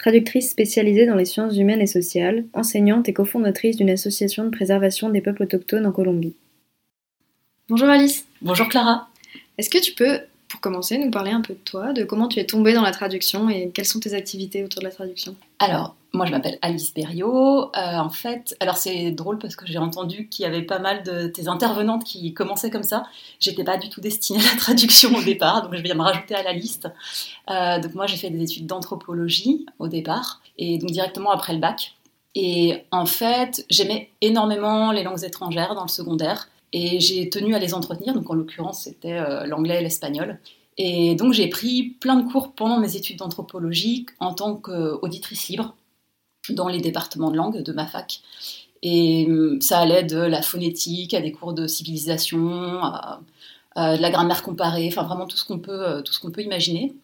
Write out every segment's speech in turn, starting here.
traductrice spécialisée dans les sciences humaines et sociales, enseignante et cofondatrice d'une association de préservation des peuples autochtones en Colombie. Bonjour Alice. Bonjour Clara. Est-ce que tu peux, pour commencer, nous parler un peu de toi, de comment tu es tombée dans la traduction et quelles sont tes activités autour de la traduction? Alors, moi, je m'appelle Alice Berriot. Euh, en fait, alors c'est drôle parce que j'ai entendu qu'il y avait pas mal de tes intervenantes qui commençaient comme ça. J'étais pas du tout destinée à la traduction au départ, donc je vais me rajouter à la liste. Euh, donc moi, j'ai fait des études d'anthropologie au départ, et donc directement après le bac. Et en fait, j'aimais énormément les langues étrangères dans le secondaire, et j'ai tenu à les entretenir. Donc en l'occurrence, c'était euh, l'anglais et l'espagnol. Et donc j'ai pris plein de cours pendant mes études d'anthropologie en tant qu'auditrice libre dans les départements de langue de ma fac. Et hum, ça allait de la phonétique à des cours de civilisation, à, de la grammaire comparée, enfin vraiment tout ce qu'on peut, euh, tout ce qu'on peut imaginer.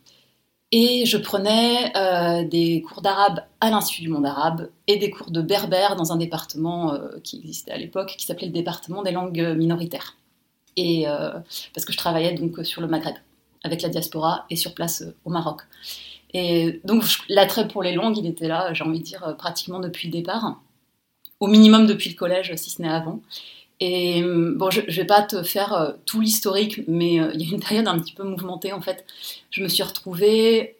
Et je prenais euh, des cours d'arabe à l'Institut du monde arabe et des cours de berbère dans un département euh, qui existait à l'époque, qui s'appelait le département des langues minoritaires. Et parce que je travaillais donc sur le Maghreb avec la diaspora et sur place au Maroc. Et donc l'attrait pour les langues, il était là, j'ai envie de dire, euh, pratiquement depuis le départ, au minimum depuis le collège, si ce n'est avant. Et euh, bon, je ne vais pas te faire euh, tout l'historique, mais il y a une période un petit peu mouvementée en fait. Je me suis retrouvée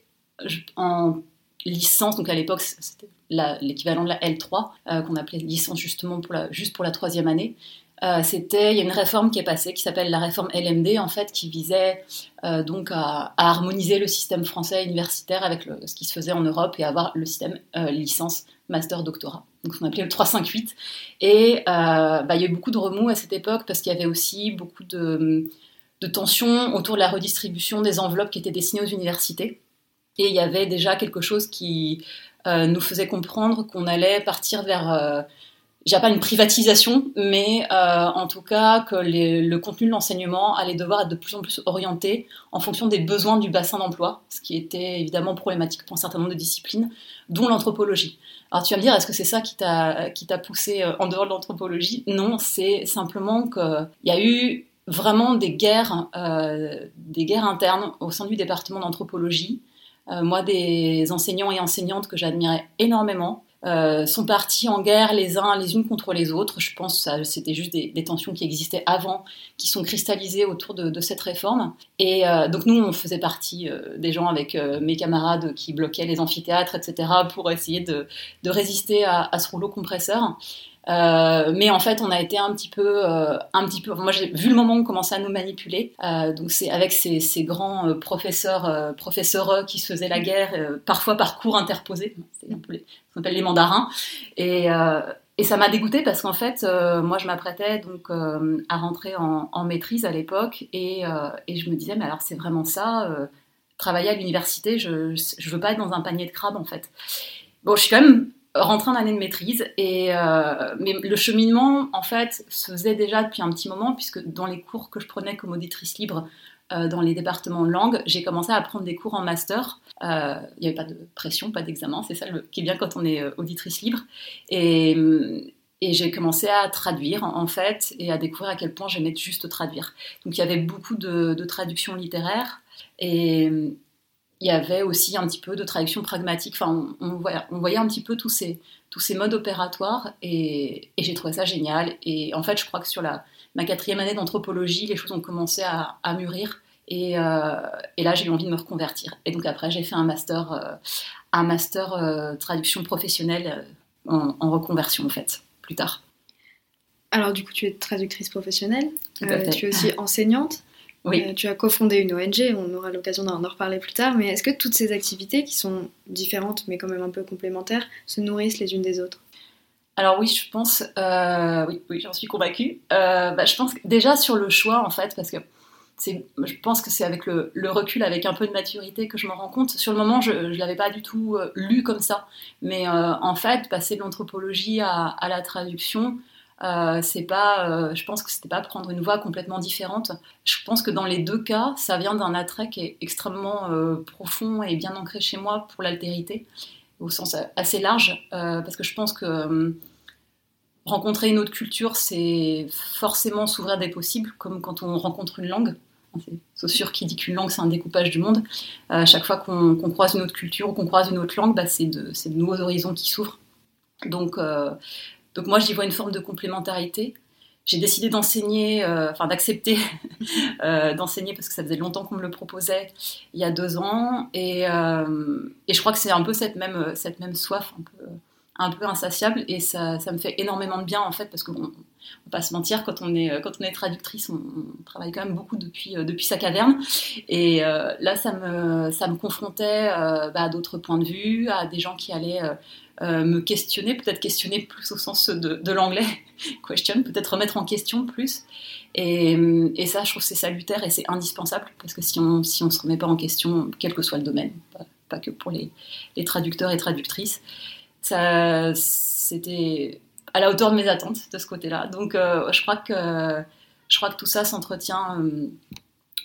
en licence, donc à l'époque c'était l'équivalent de la L3, qu'on appelait licence justement pour juste pour la troisième année. Euh, c'était il y a une réforme qui est passée qui s'appelle la réforme LMD en fait qui visait euh, donc à, harmoniser le système français universitaire avec ce qui se faisait en Europe et avoir le système euh, licence master doctorat. Donc on appelait le 358 et bah, il y a eu beaucoup de remous à cette époque parce qu'il y avait aussi beaucoup de, de tensions autour de la redistribution des enveloppes qui étaient destinées aux universités. Et il y avait déjà quelque chose qui nous faisait comprendre qu'on allait partir vers j'ai pas une privatisation, mais euh, en tout cas que le contenu de l'enseignement allait devoir être de plus en plus orienté en fonction des besoins du bassin d'emploi, ce qui était évidemment problématique pour un certain nombre de disciplines, dont l'anthropologie. Alors tu vas me dire, est-ce que c'est ça qui t'a poussé euh, en dehors de l'anthropologie? Non, c'est simplement qu'il y a eu vraiment des guerres, euh, des guerres internes au sein du département d'anthropologie. moi, des enseignants et enseignantes que j'admirais énormément, euh, sont partis en guerre les uns les unes contre les autres. Je pense que c'était juste des, tensions qui existaient avant, qui sont cristallisées autour de, cette réforme. Et euh, donc nous, on faisait partie euh, des gens avec mes camarades qui bloquaient les amphithéâtres, etc., pour essayer de, résister à, ce rouleau compresseur. Euh, mais en fait, on a été un petit peu, euh, un petit peu. Moi, j'ai vu le moment où on commençait à nous manipuler. Euh, donc, c'est avec ces, grands professeurs, professeurs qui se faisaient la guerre, parfois par cours interposés. C'est un les, on appelle les mandarins. Et, ça m'a dégoûté parce qu'en fait, moi, je m'apprêtais donc à rentrer en, maîtrise à l'époque, et, et, je me disais, mais alors, c'est vraiment ça. travailler à l'université, je, je veux pas être dans un panier de crabes en fait. Bon, je suis quand même rentrer en année de maîtrise. Et, euh, mais le cheminement, en fait, se faisait déjà depuis un petit moment, puisque dans les cours que je prenais comme auditrice libre euh, dans les départements de langue, j'ai commencé à prendre des cours en master. Euh, il n'y avait pas de pression, pas d'examen, c'est ça le, qui est bien quand on est auditrice libre. Et, j'ai commencé à traduire en fait et à découvrir à quel point j'aimais juste traduire. Donc il y avait beaucoup de, de traductions littéraires et il y avait aussi un petit peu de traduction pragmatique. Enfin, on, voyait, un petit peu tous ces, tous ces modes opératoires et, j'ai trouvé ça génial. Et en fait, je crois que sur la, ma quatrième année d'anthropologie, les choses ont commencé à, mûrir. Et, euh, et, là, j'ai eu envie de me reconvertir. Et donc après, j'ai fait un master, euh, un master euh, traduction professionnelle en, en, reconversion, en fait, plus tard. Alors du coup, tu es traductrice professionnelle. tu es aussi enseignante. Oui. Euh, tu as cofondé une ONG, on aura l'occasion d'en reparler plus tard, mais est-ce que toutes ces activités, qui sont différentes mais quand même un peu complémentaires, se nourrissent les unes des autres? Alors oui, je pense, euh, oui, oui j'en suis convaincue. Euh, bah, je pense que déjà sur le choix, en fait, parce que je pense que c'est avec le, recul, avec un peu de maturité que je m'en rends compte. Sur le moment, je ne l'avais pas du tout lu comme ça. Mais en fait, passer de l'anthropologie à, à, la traduction, euh, c'est pas, euh, je pense que c'était pas prendre une voie complètement différente. Je pense que dans les deux cas, ça vient d'un attrait qui est extrêmement euh, profond et bien ancré chez moi pour l'altérité, au sens assez large, parce que je pense que rencontrer une autre culture, c'est forcément s'ouvrir des possibles, comme quand on rencontre une langue. C'est sûr qui dit qu'une langue, c'est un découpage du monde. À chaque fois qu'on croise une autre culture ou qu'on croise une autre langue, bah, c'est de, nouveaux horizons qui s'ouvrent. Donc, donc moi, j'y vois une forme de complémentarité. J'ai décidé d'enseigner, euh, enfin d'accepter euh, d'enseigner parce que ça faisait longtemps qu'on me le proposait, il y a deux ans. Et, euh, et je crois que c'est un peu cette même, cette même soif, un peu, un peu insatiable. Et ça, ça, me fait énormément de bien en fait parce que bon, on va pas se mentir, quand on est, quand on est traductrice, on, travaille quand même beaucoup depuis, depuis sa caverne. Et là, ça me, ça me confrontait bah, à d'autres points de vue, à des gens qui allaient me questionner, peut-être questionner plus au sens de, l'anglais, question, peut-être remettre en question plus. Et, ça, je trouve c'est salutaire et c'est indispensable parce que si on si on se remet pas en question, quel que soit le domaine, pas, que pour les, les, traducteurs et traductrices, ça c'était à la hauteur de mes attentes de ce côté-là. Donc euh, je crois que je crois que tout ça s'entretient euh,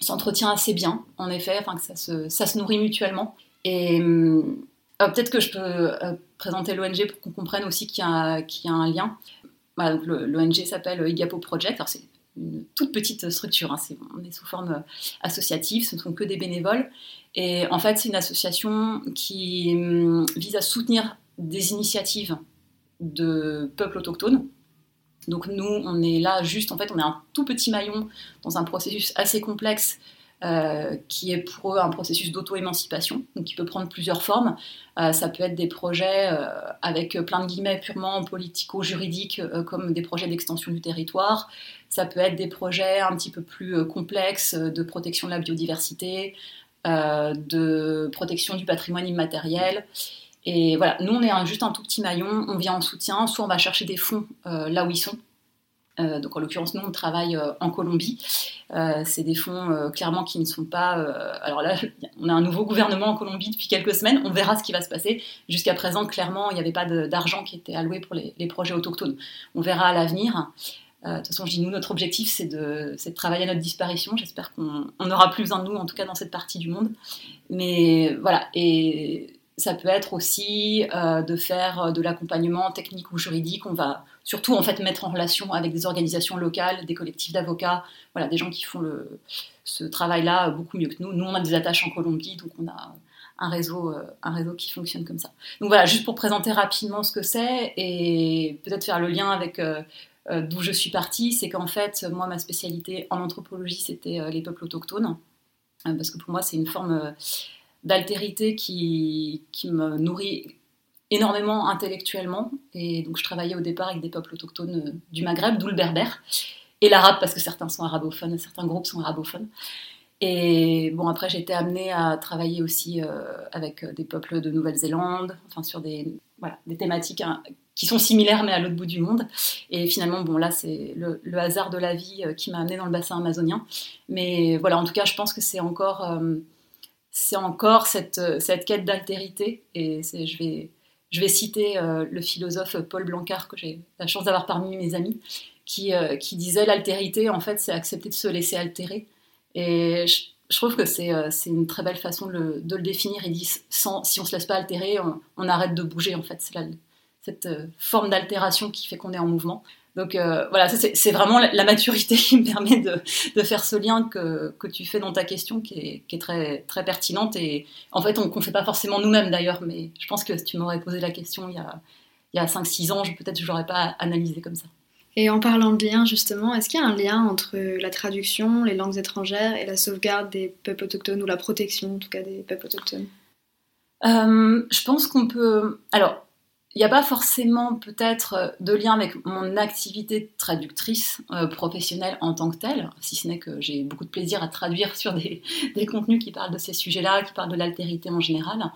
s'entretient assez bien, en effet, enfin que ça se, ça se nourrit mutuellement. Et, euh, peut-être que je peux euh, présenter l'ONG pour qu'on comprenne aussi qu'il y, a un lien. L'ONG s'appelle IGAPO Project. c'est une toute petite structure. Hein. on est sous forme euh, associative, ce ne sont que des bénévoles. Et en fait, c'est une association qui hum, vise à soutenir des initiatives de peuples autochtones. Donc nous, on est là juste, en fait, on est un tout petit maillon dans un processus assez complexe euh, qui est pour eux un processus d'auto-émancipation, donc qui peut prendre plusieurs formes. Euh, ça peut être des projets euh, avec plein de guillemets purement politico-juridiques, comme des projets d'extension du territoire. Ça peut être des projets un petit peu plus complexes de protection de la biodiversité, de protection du patrimoine immatériel. Et voilà, nous on est juste un tout petit maillon, on vient en soutien, soit on va chercher des fonds là où ils sont, donc en l'occurrence, nous, on travaille euh, en Colombie. Euh, c'est des fonds clairement qui ne sont pas... alors là, on a un nouveau gouvernement en Colombie depuis quelques semaines. On verra ce qui va se passer. Jusqu'à présent, clairement, il n'y avait pas d'argent qui était alloué pour les, projets autochtones. On verra à l'avenir. de toute façon, je dis nous, notre objectif, c'est de, de, travailler à notre disparition. J'espère qu'on n'aura plus besoin de nous, en tout cas dans cette partie du monde. Mais voilà, et ça peut être aussi de faire de l'accompagnement technique ou juridique. On va surtout en fait mettre en relation avec des organisations locales, des collectifs d'avocats, voilà, des gens qui font ce travail-là beaucoup mieux que nous. Nous, on a des attaches en Colombie, donc on a un réseau, euh, un réseau qui fonctionne comme ça. Donc voilà, juste pour présenter rapidement ce que c'est et peut-être faire le lien avec euh, euh, d'où je suis partie, c'est qu'en fait, moi, ma spécialité en anthropologie, c'était les peuples autochtones, parce que pour moi, c'est une forme d'altérité qui, qui me nourrit énormément intellectuellement. Et donc, je travaillais au départ avec des peuples autochtones euh, du Maghreb, d'où le berbère, et l'arabe, parce que certains sont arabophones, certains groupes sont arabophones. Et bon, après, j'ai été amenée à travailler aussi euh, avec des peuples de Nouvelle-Zélande, enfin, sur des, voilà, des thématiques hein, qui sont similaires, mais à l'autre bout du monde. Et finalement, bon, là, c'est le, hasard de la vie euh, qui m'a amenée dans le bassin amazonien. Mais voilà, en tout cas, je pense que c'est encore, c'est encore cette, cette quête d'altérité. Et je vais je vais citer euh, le philosophe Paul Blancard, que j'ai la chance d'avoir parmi mes amis, qui, euh, disait l'altérité, en fait, c'est accepter de se laisser altérer. Et je, trouve que c'est euh, une très belle façon de le, définir. Il dit si on ne se laisse pas altérer, on, arrête de bouger, en fait. cette forme d'altération qui fait qu'on est en mouvement. Donc voilà, c'est vraiment la, maturité qui me permet de, faire ce lien que, tu fais dans ta question, qui est, très, très pertinente. Et en fait, on ne fait pas forcément nous-mêmes d'ailleurs, mais je pense que si tu m'aurais posé la question il y a, il y a 5-6 ans, peut-être que je n'aurais pas analysé comme ça. Et en parlant de lien, justement, est-ce qu'il y a un lien entre la traduction, les langues étrangères et la sauvegarde des peuples autochtones, ou la protection en tout cas des peuples autochtones? Euh, Je pense qu'on peut... Alors, il n'y a pas forcément peut-être de lien avec mon activité de traductrice euh, professionnelle en tant que telle, si ce n'est que j'ai beaucoup de plaisir à traduire sur des, contenus qui parlent de ces sujets-là, qui parlent de l'altérité en général.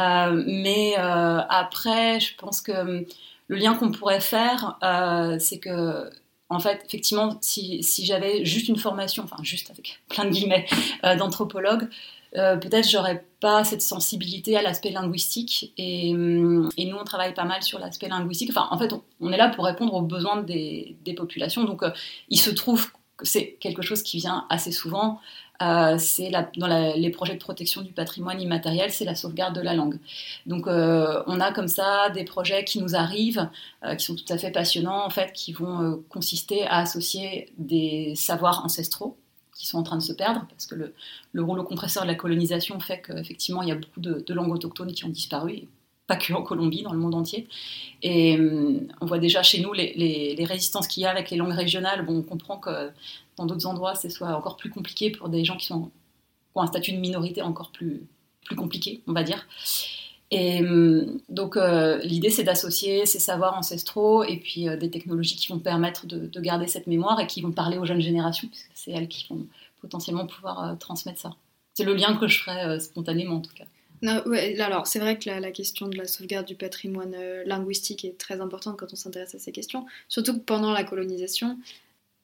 Euh, mais après, je pense que le lien qu'on pourrait faire, euh, c'est que, en fait, effectivement, si, j'avais juste une formation, enfin juste avec plein de guillemets, euh, d'anthropologue, euh, peut-être j'aurais pas cette sensibilité à l'aspect linguistique et, nous on travaille pas mal sur l'aspect linguistique. Enfin, en fait, on, est là pour répondre aux besoins des, populations. Donc, il se trouve que c'est quelque chose qui vient assez souvent. Euh, c'est dans les projets de protection du patrimoine immatériel, c'est la sauvegarde de la langue. Donc euh, on a comme ça des projets qui nous arrivent, euh, qui sont tout à fait passionnants en fait, qui vont consister à associer des savoirs ancestraux qui sont en train de se perdre, parce que le, le rouleau compresseur de la colonisation fait qu'effectivement il y a beaucoup de, langues autochtones qui ont disparu, pas que Colombie, dans le monde entier. Et on voit déjà chez nous les, résistances qu'il y a avec les langues régionales. Bon, on comprend que dans d'autres endroits, ce soit encore plus compliqué pour des gens qui, sont, ont un statut de minorité encore plus, plus compliqué, on va dire. Et hum, donc euh, l'idée c'est d'associer ces savoirs ancestraux et puis euh, des technologies qui vont permettre de, garder cette mémoire et qui vont parler aux jeunes générations, puisque c'est elles qui vont potentiellement pouvoir euh, transmettre ça. C'est le lien que je ferais spontanément en tout cas. Alors c'est vrai que la, question de la sauvegarde du patrimoine linguistique est très importante quand on s'intéresse à ces questions, surtout que pendant la colonisation,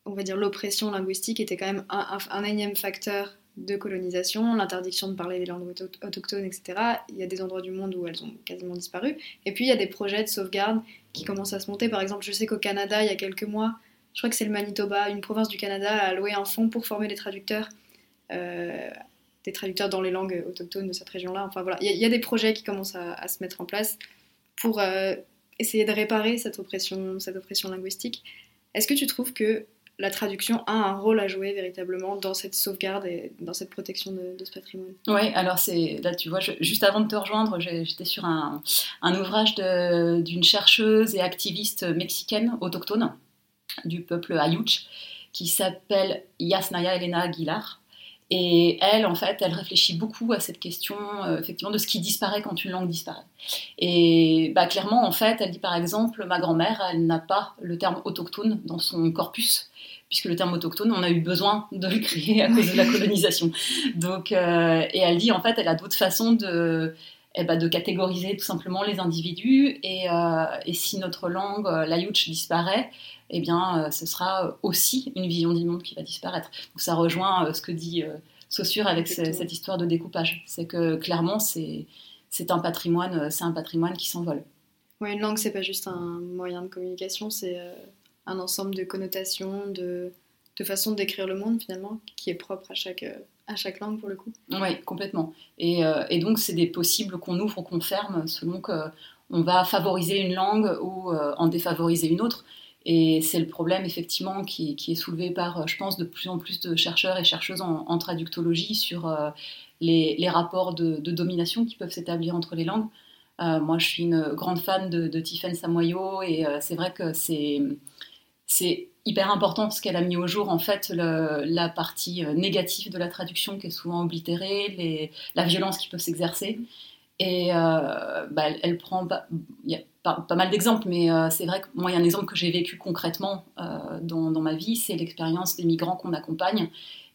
on va dire, l'oppression linguistique était quand même un, énième facteur de colonisation, l'interdiction de parler des langues autochtones, etc. Il y a des endroits du monde où elles ont quasiment disparu. Et puis il y a des projets de sauvegarde qui commencent à se monter. Par exemple, je sais qu'au Canada, il y a quelques mois, je crois que c'est le Manitoba, une province du Canada, a alloué un fonds pour former des traducteurs, euh, des traducteurs dans les langues autochtones de cette région-là. Enfin voilà, il y, a des projets qui commencent à, se mettre en place pour euh, essayer de réparer cette oppression, cette oppression linguistique. Est-ce que tu trouves que la traduction a un rôle à jouer véritablement dans cette sauvegarde et dans cette protection de, ce patrimoine. Oui, alors c'est là, tu vois, juste avant de te rejoindre, j'étais sur un, ouvrage d'une chercheuse et activiste mexicaine autochtone du peuple Ayuch qui s'appelle Yasnaya Elena Aguilar. Et elle, en fait, elle réfléchit beaucoup à cette question, euh, effectivement, de ce qui disparaît quand une langue disparaît. Et bah, clairement, en fait, elle dit par exemple, ma grand-mère, elle n'a pas le terme autochtone dans son corpus puisque le terme autochtone, on a eu besoin de le créer à cause de la colonisation. Donc, euh, et elle dit en fait, elle a d'autres façons de, eh ben, de catégoriser tout simplement les individus. Et, euh, et si notre langue, euh, l'ayutch, disparaît, eh bien, ce sera aussi une vision du monde qui va disparaître. Donc, ça rejoint ce que dit Saussure avec cette histoire de découpage. C'est que clairement, c'est un patrimoine, c'est un patrimoine qui s'envole. Ouais, une langue, c'est pas juste un moyen de communication, c'est un ensemble de connotations, de, de façons décrire le monde finalement, qui est propre à chaque, à chaque langue pour le coup. Oui, complètement. Et, euh, et donc c'est des possibles qu'on ouvre ou qu'on ferme selon qu'on va favoriser une langue ou euh, en défavoriser une autre. Et c'est le problème effectivement qui, est soulevé par, je pense, de plus en plus de chercheurs et chercheuses en, traductologie sur euh, les, rapports de, domination qui peuvent s'établir entre les langues. moi, je suis une grande fan de, de Tiffaine Samoyo et c'est vrai que c'est hyper important ce qu'elle a mis au jour en fait la partie euh, négative de la traduction qui est souvent oblitérée, la violence qui peut s'exercer. Et euh, bah, elle, prend, pas, mal d'exemples, mais euh, c'est vrai que moi, il y a un exemple que j'ai vécu concrètement dans, ma vie, c'est l'expérience des migrants qu'on accompagne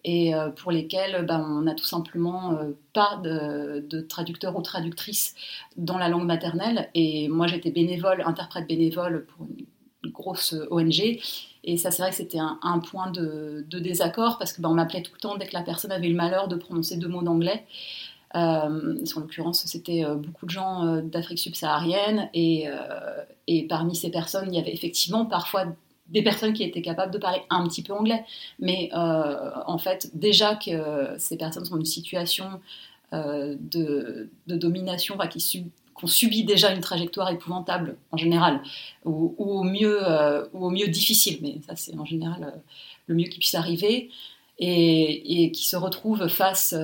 et pour lesquels bah, on n'a tout simplement pas de, traducteur ou traductrice dans la langue maternelle. Et moi, j'étais bénévole, interprète bénévole pour une grosse ONG. Et ça, c'est vrai que c'était un, point de, désaccord parce que ben, on m'appelait tout le temps dès que la personne avait le malheur de prononcer deux mots d'anglais. Euh, en l'occurrence, c'était euh, beaucoup de gens euh, d'Afrique subsaharienne et, parmi ces personnes, il y avait effectivement parfois des personnes qui étaient capables de parler un petit peu anglais, mais en fait, déjà que ces personnes sont dans une situation de, domination, qu'on subit déjà une trajectoire épouvantable en général, ou, au, mieux, ou au mieux difficile, mais ça c'est en général le mieux qui puisse arriver, et, qui se retrouvent face,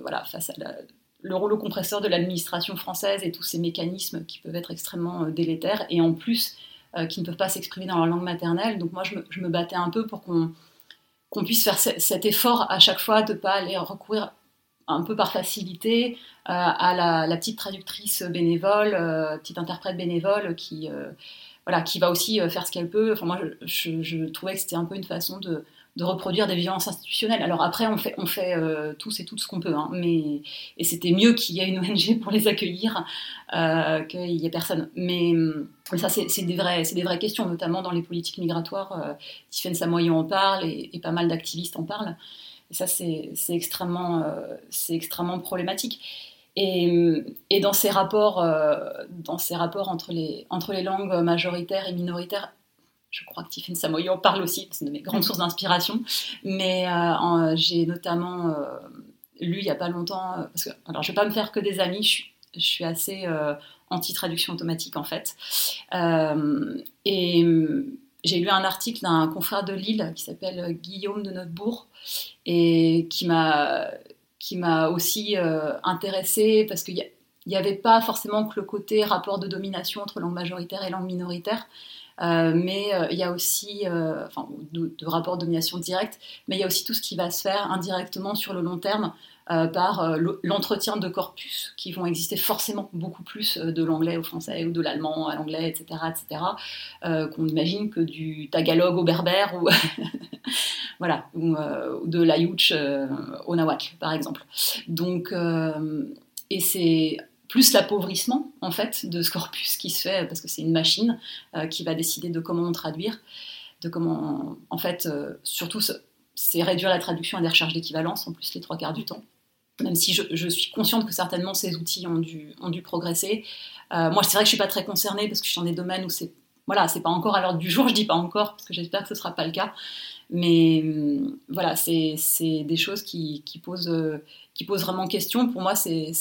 voilà, face à le rouleau compresseur de l'administration française et tous ces mécanismes qui peuvent être extrêmement délétères, et en plus qui ne peuvent pas s'exprimer dans leur langue maternelle. Donc moi, je me, battais un peu pour qu'on puisse faire cet effort à chaque fois de ne pas aller recourir un peu par facilité euh, à la, petite traductrice bénévole, euh, petite interprète bénévole qui, euh, voilà, qui va aussi faire ce qu'elle peut. Enfin, moi, je, trouvais que c'était un peu une façon de, de, reproduire des violences institutionnelles. Alors après, on fait, on fait tous et toutes ce qu'on peut, hein, mais, et c'était mieux qu'il y ait une ONG pour les accueillir qu'il n'y ait personne. Mais, ça, c'est des, vraies, des vraies questions, notamment dans les politiques migratoires. Tiffaine Samoyon en parle et, pas mal d'activistes en parlent. Et ça, c'est extrêmement, euh, extrêmement problématique. Et, et, dans ces rapports, euh, dans ces rapports entre, les, entre les langues majoritaires et minoritaires, je crois que Tiffany Samoy en parle aussi, c'est une de mes grandes sources d'inspiration. Mais euh, j'ai notamment lu il n'y a pas longtemps, parce que alors je ne vais pas me faire que des amis, je suis, je suis assez anti-traduction automatique en fait. et j'ai lu un article d'un confrère de Lille qui s'appelle Guillaume de Notebourg et qui m'a qui m'a aussi euh, intéressée parce qu'il n'y avait pas forcément que le côté rapport de domination entre langue majoritaire et langue minoritaire, euh, mais euh, il y a aussi, enfin, de, de, rapport de domination directe, mais il y a aussi tout ce qui va se faire indirectement sur le long terme euh, par euh, l'entretien de corpus qui vont exister forcément beaucoup plus euh, de l'anglais au français ou de l'allemand à l'anglais, etc., etc., qu'on imagine que du tagalog au berbère ou, voilà, ou, de l'ayoutch au nawak, par exemple. Donc, et c'est plus l'appauvrissement en fait de ce corpus qui se fait parce que c'est une machine qui va décider de comment on traduire, de comment en fait surtout c'est réduire la traduction à des recherches d'équivalence en plus les trois quarts du temps même si je, suis consciente que certainement ces outils ont dû, progresser. Euh, moi, c'est vrai que je suis pas très concernée parce que je suis dans des domaines où c'est voilà, c'est pas encore à l'ordre du jour. Je dis pas encore parce que j'espère que ce sera pas le cas. Mais hum, voilà, c'est des choses qui, qui, posent, qui posent vraiment question. Pour moi, c'est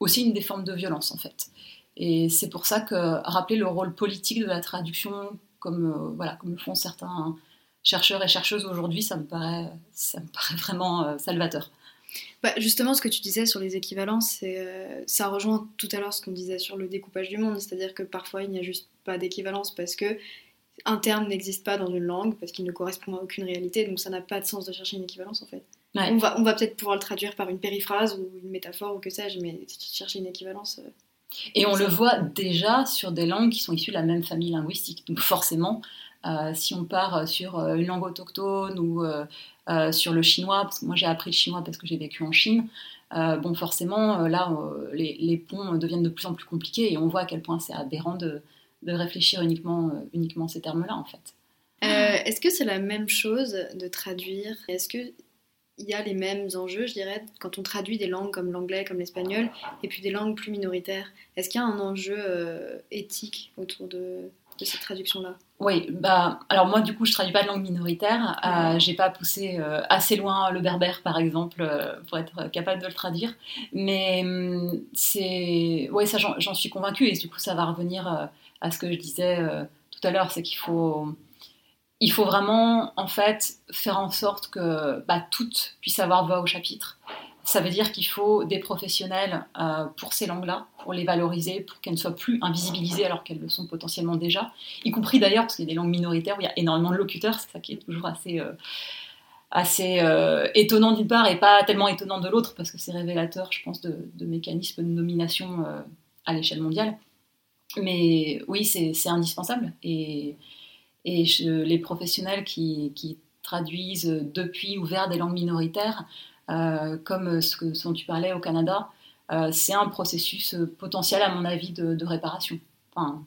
aussi une des formes de violence en fait. Et c'est pour ça que rappeler le rôle politique de la traduction, comme euh, voilà, comme le font certains chercheurs et chercheuses aujourd'hui, ça me paraît, ça me paraît vraiment euh, salvateur. Bah, justement, ce que tu disais sur les équivalences, euh, ça rejoint tout à l'heure ce qu'on disait sur le découpage du monde, c'est-à-dire que parfois il n'y a juste pas d'équivalence parce que un terme n'existe pas dans une langue, parce qu'il ne correspond à aucune réalité, donc ça n'a pas de sens de chercher une équivalence en fait. On va, on va peut-être pouvoir le traduire par une périphrase ou une métaphore ou que sais-je, mais si tu cherches une équivalence. Euh, Et on le voit déjà sur des langues qui sont issues de la même famille linguistique. Donc forcément, euh, si on part sur une langue autochtone ou euh, sur le chinois, parce que moi j'ai appris le chinois parce que j'ai vécu en Chine. Euh, bon, forcément, euh, là, les, ponts deviennent de plus en plus compliqués et on voit à quel point c'est aberrant de, réfléchir uniquement, uniquement ces termes-là, en fait. Est-ce que c'est la même chose de traduire? Est-ce qu'il y a les mêmes enjeux, je dirais, quand on traduit des langues comme l'anglais, comme l'espagnol, et puis des langues plus minoritaires. Est-ce qu'il y a un enjeu éthique autour de, de cette traduction-là? Oui, bah, alors moi du coup je traduis pas de langue minoritaire, euh, j'ai pas poussé euh, assez loin le berbère par exemple euh, pour être capable de le traduire, mais hum, c'est, ouais ça j'en suis convaincue et du coup ça va revenir à ce que je disais tout à l'heure, c'est qu'il faut, il faut vraiment en fait faire en sorte que bah, toutes puissent avoir voix au chapitre ça veut dire qu'il faut des professionnels euh, pour ces langues-là, pour les valoriser, pour qu'elles ne soient plus invisibilisées alors qu'elles le sont potentiellement déjà, y compris d'ailleurs parce qu'il y a des langues minoritaires où il y a énormément de locuteurs, c'est ça qui est toujours assez, euh, assez euh, étonnant d'une part et pas tellement étonnant de l'autre parce que c'est révélateur, je pense, de, mécanismes de nomination à l'échelle mondiale. Mais oui, c'est indispensable et, et les professionnels qui, traduisent depuis ou vers des langues minoritaires, euh, comme ce, dont tu parlais au Canada, euh, c'est un processus euh, potentiel, à mon avis, de, réparation. Enfin,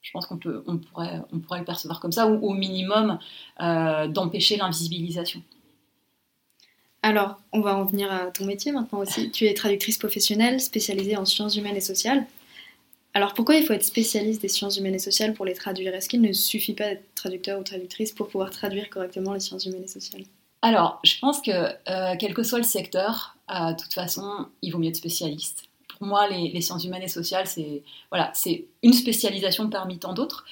je pense qu'on on pourrait, le percevoir comme ça, ou au minimum d'empêcher l'invisibilisation. Alors, on va en venir à ton métier maintenant aussi. Tu es traductrice professionnelle spécialisée en sciences humaines et sociales. Alors pourquoi il faut être spécialiste des sciences humaines et sociales pour les traduire? Est-ce qu'il ne suffit pas d'être traducteur ou traductrice pour pouvoir traduire correctement les sciences humaines et sociales? Alors, je pense que euh, quel que soit le secteur, euh, de toute façon, il vaut mieux être spécialiste. Pour moi, les, sciences humaines et sociales, c'est voilà, une spécialisation parmi tant d'autres.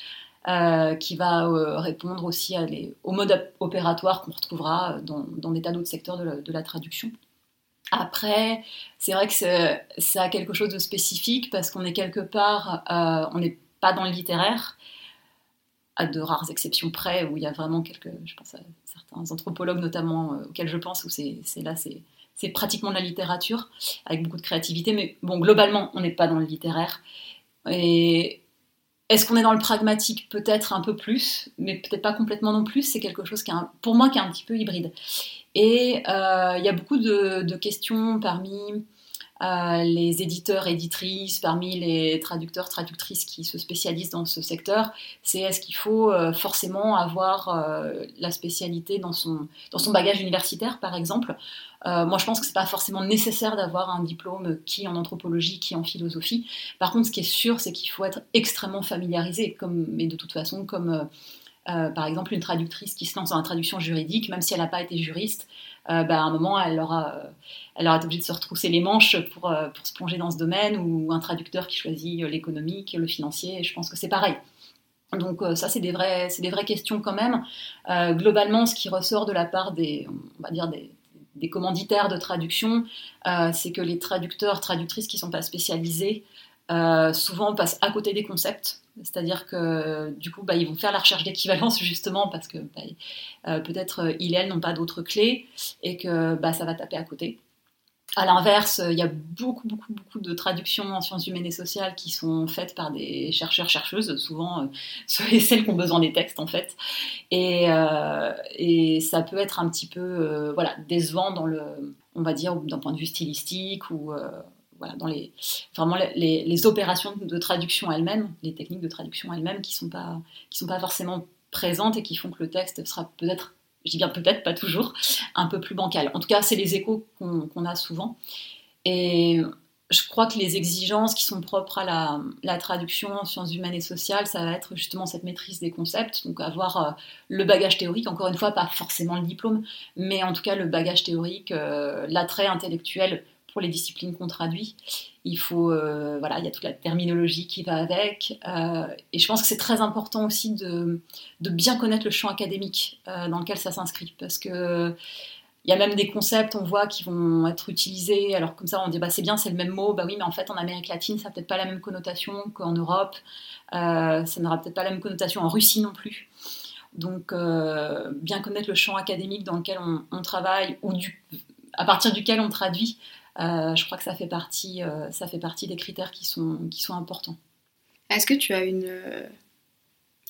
qui va répondre aussi au mode opératoire qu'on retrouvera dans, dans, des tas d'autres secteurs de la traduction. Après, c'est vrai que ça a quelque chose de spécifique parce qu'on est quelque part, euh, on n'est pas dans le littéraire, à de rares exceptions près, où il y a vraiment quelques, je pense à certains anthropologues notamment euh, auxquels je pense, où c'est là, c'est pratiquement de la littérature, avec beaucoup de créativité, mais bon, globalement, on n'est pas dans le littéraire. Et est-ce qu'on est dans le pragmatique Peut-être un peu plus, mais peut-être pas complètement non plus. C'est quelque chose qui est pour moi qui est un petit peu hybride. Et euh, il y a beaucoup de, questions parmi euh, les éditeurs, éditrices, parmi les traducteurs, traductrices qui se spécialisent dans ce secteur. C'est est-ce qu'il faut euh, forcément avoir la spécialité dans son bagage universitaire, par exemple? Moi, je pense que c'est pas forcément nécessaire d'avoir un diplôme qui en anthropologie, qui en philosophie. Par contre, ce qui est sûr, c'est qu'il faut être extrêmement familiarisé, mais de toute façon, comme euh, par exemple, une traductrice qui se lance dans la traduction juridique, même si elle n'a pas été juriste, euh, bah, à un moment, elle aura, euh, elle aura été obligée de se retrousser les manches pour, pour se plonger dans ce domaine, ou un traducteur qui choisit l'économique, le financier, je pense que c'est pareil. Donc ça, c'est des, vraies, des vraies questions quand même. globalement, ce qui ressort de la part des, on va dire des, des commanditaires de traduction, c'est que les traducteurs, traductrices qui ne sont pas spécialisés, souvent passent à côté des concepts. C'est-à-dire que du coup, bah, ils vont faire la recherche d'équivalence justement parce que bah, euh, peut-être euh, ils et elles n'ont pas d'autres clés et que bah, ça va taper à côté. À l'inverse, il y a beaucoup, beaucoup, beaucoup de traductions en sciences humaines et sociales qui sont faites par des chercheurs, chercheuses, souvent euh, celles qui ont besoin des textes en fait. Et, et ça peut être un petit peu voilà, décevant dans le, on va dire, d'un point de vue stylistique ou voilà, dans les, vraiment les, opérations de traduction elles-mêmes, les techniques de traduction elles-mêmes qui ne sont, sont pas forcément présentes et qui font que le texte sera peut-être, je dis bien peut-être, pas toujours, un peu plus bancal. En tout cas, c'est les échos qu'on a souvent. Et je crois que les exigences qui sont propres à la, la, traduction en sciences humaines et sociales, ça va être justement cette maîtrise des concepts, donc avoir euh, le bagage théorique, encore une fois, pas forcément le diplôme, mais en tout cas le bagage théorique, euh, l'attrait intellectuel pour les disciplines qu'on traduit. Il faut, euh, voilà, il y a toute la terminologie qui va avec. Euh, et je pense que c'est très important aussi de, bien connaître le champ académique euh, dans lequel ça s'inscrit. Parce que il y a même des concepts, on voit, qui vont être utilisés. Alors comme ça, on dit, bah, c'est bien, c'est le même mot. Bah oui, mais en fait, en Amérique latine, ça n'a peut-être pas la même connotation qu'en Europe. ça n'aura peut-être pas la même connotation en Russie non plus. Donc, bien connaître le champ académique dans lequel on, travaille ou à partir duquel on traduit, euh, je crois que ça fait partie, euh, ça fait partie des critères qui sont, qui sont importants. Est-ce que tu as une, euh,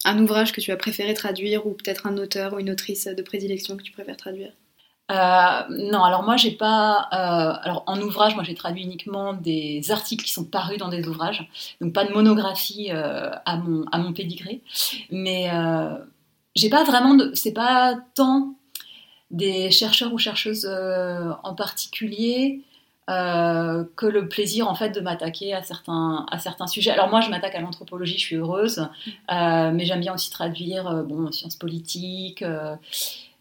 un ouvrage que tu as préféré traduire ou peut-être un auteur ou une autrice de prédilection que tu préfères traduire? Non, alors moi j'ai pas. alors en ouvrage, moi j'ai traduit uniquement des articles qui sont parus dans des ouvrages, donc pas de monographie à mon à mon pédigré. Mais j'ai pas vraiment de. C'est pas tant des chercheurs ou chercheuses en particulier euh, que le plaisir en fait de m'attaquer à certains, à certains sujets. Alors moi je m'attaque à l'anthropologie, je suis heureuse, euh, mais j'aime bien aussi traduire euh, bon, sciences politiques,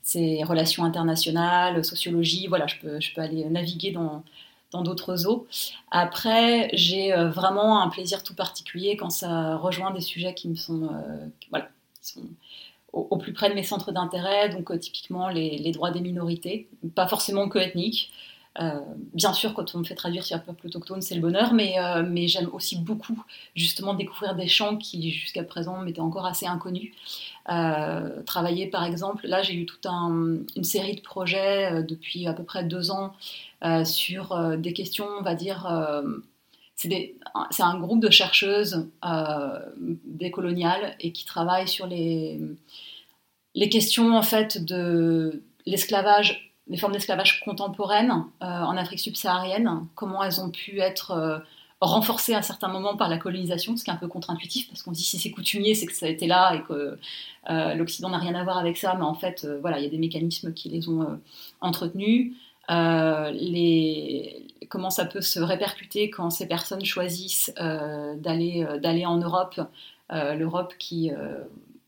ces relations internationales, sociologie, voilà, je peux, je peux aller naviguer dans dans d'autres eaux. Après, j'ai vraiment un plaisir tout particulier quand ça rejoint des sujets qui me sont, voilà, sont au, plus près de mes centres d'intérêt, donc typiquement les, les, droits des minorités, pas forcément que ethniques, euh, bien sûr, quand on me fait traduire sur un peuple autochtone, c'est le bonheur, mais, euh, mais j'aime aussi beaucoup justement découvrir des champs qui jusqu'à présent m'étaient encore assez inconnus. Euh, travailler par exemple, là j'ai eu toute une série de projets depuis à peu près deux ans sur des questions, on va dire, c'est un groupe de chercheuses décoloniales et qui travaillent sur les, les questions en fait de l'esclavage les formes d'esclavage contemporaines euh, en Afrique subsaharienne, comment elles ont pu être euh, renforcées à certains moments par la colonisation, ce qui est un peu contre-intuitif, parce qu'on dit si c'est coutumier, c'est que ça a été là et que euh, l'Occident n'a rien à voir avec ça, mais en fait, voilà, il y a des mécanismes qui les ont entretenus. Comment ça peut se répercuter quand ces personnes choisissent d'aller en Europe, l'Europe qui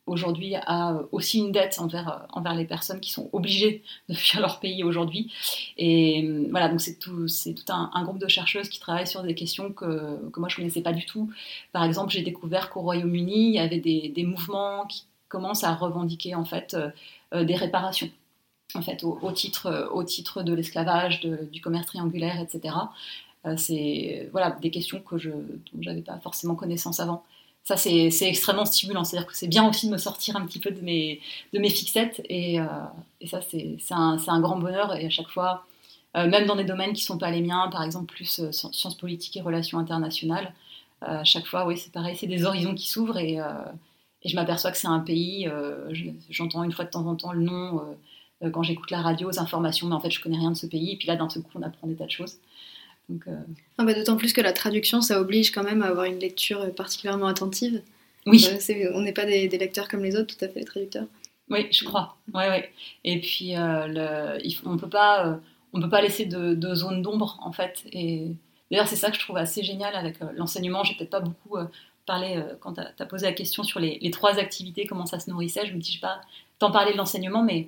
aujourd'hui a aussi une dette envers, envers les personnes qui sont obligées de fuir leur pays aujourd'hui. Et voilà, donc c'est tout, c'est tout un, groupe de chercheuses qui travaillent sur des questions que, que moi je ne connaissais pas du tout. Par exemple, j'ai découvert qu'au Royaume-Uni, il y avait des, des, mouvements qui commencent à revendiquer en fait des réparations en fait, au, titre, au titre de l'esclavage, du commerce triangulaire, etc. Euh, c'est voilà, des questions que je, dont je n'avais pas forcément connaissance avant. Ça, c'est extrêmement stimulant. C'est-à-dire que c'est bien aussi de me sortir un petit peu de mes, fixettes. Et, euh, ça, c'est un, grand bonheur. Et à chaque fois, euh, même dans des domaines qui ne sont pas les miens, par exemple plus sciences politiques et relations internationales, à chaque fois, oui, c'est pareil, c'est des horizons qui s'ouvrent. Et, et, je m'aperçois que c'est un pays, j'entends une fois de temps en temps le nom quand j'écoute la radio, aux informations, mais en fait, je connais rien de ce pays. Et puis là, d'un seul coup, on apprend des tas de choses. Euh, ah bah, d'autant plus que la traduction, ça oblige quand même à avoir une lecture particulièrement attentive. Oui. Euh, on n'est pas des, lecteurs comme les autres, tout à fait, les traducteurs. Oui, je crois. Ouais, ouais. Et puis, euh, le, on peut pas, on peut pas laisser de, de zone d'ombre, en fait. Et d'ailleurs, c'est ça que je trouve assez génial avec l'enseignement. J'ai peut-être pas beaucoup parlé quand tu as, posé la question sur les, les, trois activités, comment ça se nourrissait. Je me dis, je pas tant parler de l'enseignement, mais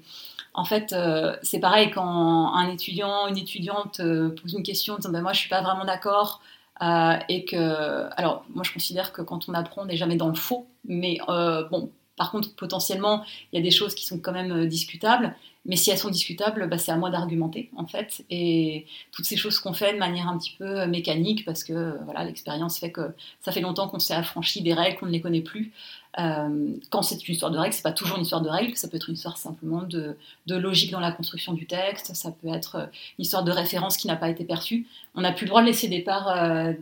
en fait, euh, c'est pareil quand un étudiant, une étudiante euh, pose une question en disant ben, Moi, je suis pas vraiment d'accord. Euh, et que, alors, moi, je considère que quand on apprend, on n'est jamais dans le faux. Mais bon, par contre, potentiellement, il y a des choses qui sont quand même discutables. Mais si elles sont discutables, bah, c'est à moi d'argumenter, en fait. Et toutes ces choses qu'on fait de manière un petit peu mécanique, parce que voilà, l'expérience fait que ça fait longtemps qu'on s'est affranchi des règles, qu'on ne les connaît plus. Euh, quand c'est une histoire de règles, c'est pas toujours une histoire de règles, ça peut être une histoire simplement de, logique dans la construction du texte, ça peut être euh, une histoire de référence qui n'a pas été perçue. On n'a plus le droit de laisser des parts, euh,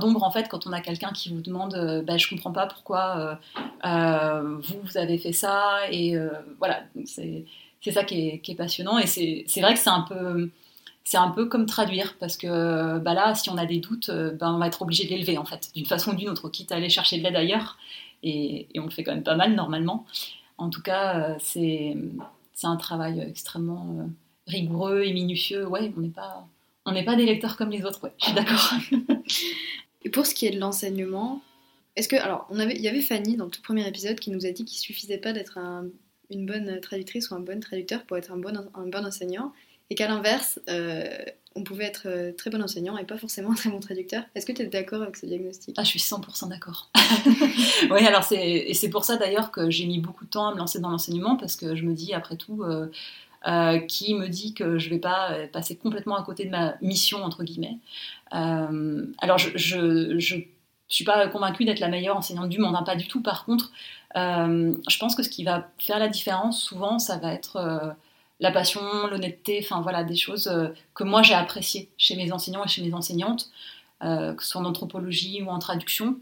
d'ombre en fait quand on a quelqu'un qui vous demande bah, je comprends pas pourquoi vous, vous avez fait ça, et voilà, c'est ça qui est, passionnant, et c'est vrai que c'est un peu c'est un peu comme traduire, parce que bah là, si on a des doutes, ben, on va être obligé de l'élever en fait, d'une façon ou d'une autre, quitte à aller chercher de l'aide ailleurs et, on le fait quand même pas mal normalement. En tout cas, euh, c'est un travail extrêmement euh, rigoureux et minutieux. Ouais, on n'est pas, on n'est pas des lecteurs comme les autres. Ouais, je suis d'accord. et pour ce qui est de l'enseignement, est-ce que alors on avait, il y avait Fanny dans le tout premier épisode qui nous a dit qu'il suffisait pas d'être une bonne traductrice ou un bon traducteur pour être un bon, enseignant, et qu'à l'inverse, euh, on pouvait être euh, très bon enseignant et pas forcément très bon traducteur. Est-ce que tu es d'accord avec ce diagnostic? Ah, je suis 100% d'accord. oui, alors c'est c'est pour ça d'ailleurs que j'ai mis beaucoup de temps à me lancer dans l'enseignement parce que je me dis après tout. Euh, qui me dit que je ne vais pas passer complètement à côté de ma mission, entre guillemets. alors, je ne suis pas convaincue d'être la meilleure enseignante du monde, hein, pas du tout. Par contre, je pense que ce qui va faire la différence, souvent, ça va être la passion, l'honnêteté, enfin voilà, des choses euh, que moi j'ai appréciées chez mes enseignants et chez mes enseignantes, euh, que ce soit en anthropologie ou en traduction.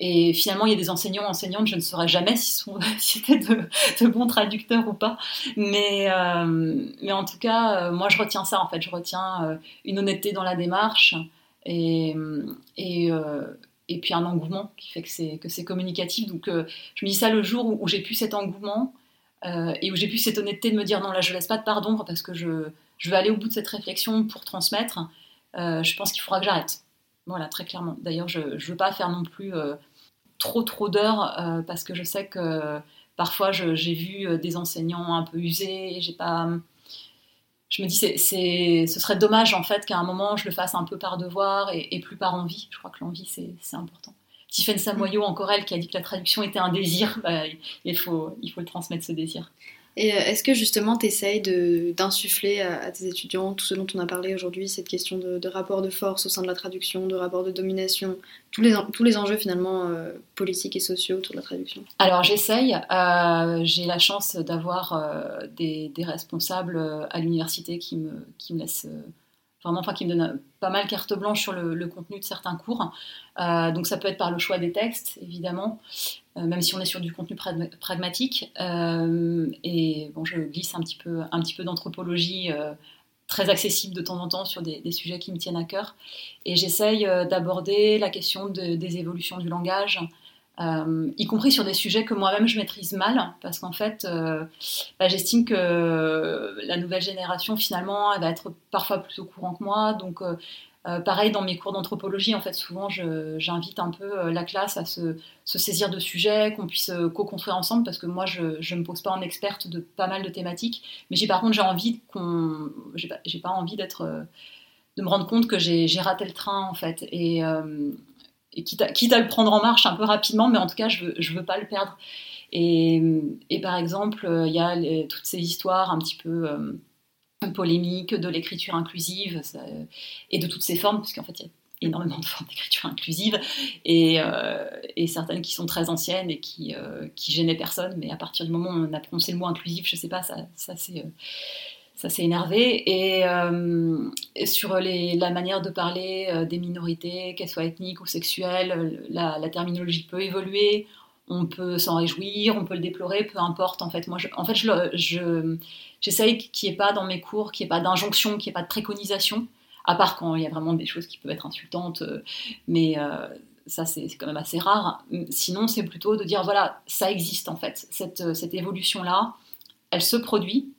Et finalement, il y a des enseignants, enseignantes, je ne saurais jamais si c'était de, bons traducteurs ou pas. Mais, euh, mais en tout cas, moi je retiens ça en fait, je retiens une honnêteté dans la démarche et, et, et puis un engouement qui fait que c'est communicatif. Donc je me dis ça le jour où, j'ai pu cet engouement euh, et où j'ai pu cette honnêteté de me dire non, là je laisse pas de pardon parce que je, je veux aller au bout de cette réflexion pour transmettre, euh, je pense qu'il faudra que j'arrête. Voilà, très clairement. D'ailleurs, je ne veux pas faire non plus euh, trop trop d'heures parce que je sais que parfois j'ai vu des enseignants un peu usés j'ai pas. Je me dis, c'est, ce serait dommage en fait qu'à un moment je le fasse un peu par devoir et, plus par envie. Je crois que l'envie c'est important. Tiffaine Samoyo, encore elle, qui a dit que la traduction était un désir, bah, il, faut, il faut le transmettre ce désir. Et euh, est-ce que justement tu essayes d'insuffler à, tes étudiants tout ce dont on a parlé aujourd'hui, cette question de, rapport de force au sein de la traduction, de rapport de domination, tous les, tous les enjeux finalement euh, politiques et sociaux autour de la traduction? Alors j'essaye, euh, j'ai la chance d'avoir des, responsables à l'université qui me, qui me laissent enfin, qui me donne pas mal carte blanche sur le, contenu de certains cours. Euh, donc ça peut être par le choix des textes, évidemment, euh, même si on est sur du contenu pragmatique. Euh, et bon, je glisse un petit peu, un petit peu d'anthropologie très accessible de temps en temps sur des, sujets qui me tiennent à cœur. Et j'essaye d'aborder la question des évolutions du langage, euh, y compris sur des sujets que moi-même je maîtrise mal, parce qu'en fait, euh, bah, j'estime que la nouvelle génération, finalement, elle va être parfois plus au courant que moi. Donc, euh, pareil dans mes cours d'anthropologie, en fait, souvent j'invite un peu la classe à se, saisir de sujets, qu'on puisse co-construire ensemble, parce que moi je ne me pose pas en experte de pas mal de thématiques, mais par contre j'ai envie qu'on, j'ai pas, pas, envie d'être, de me rendre compte que j'ai raté le train en fait, et, quitte, à, le prendre en marche un peu rapidement, mais en tout cas je veux, je veux pas le perdre. Et, par exemple, il y a toutes ces histoires un petit peu polémique de l'écriture inclusive et de toutes ces formes, parce qu'en fait, il y a énormément de formes d'écriture inclusive et, euh, certaines qui sont très anciennes et qui, euh, gênaient personne, mais à partir du moment où on a prononcé le mot inclusif, je sais pas, ça c'est. Ça s'est énervé. Et, euh, sur la manière de parler des minorités, qu'elles soient ethniques ou sexuelles, la, terminologie peut évoluer on peut s'en réjouir, on peut le déplorer, peu importe. En fait, moi, en fait, je, j'essaye qu'il n'y ait pas dans mes cours, qu'il n'y ait pas d'injonction, qu'il n'y ait pas de préconisation, à part quand il y a vraiment des choses qui peuvent être insultantes, euh, mais euh, ça, c'est quand même assez rare. Sinon, c'est plutôt de dire, voilà, ça existe en fait, cette évolution-là, elle se produit.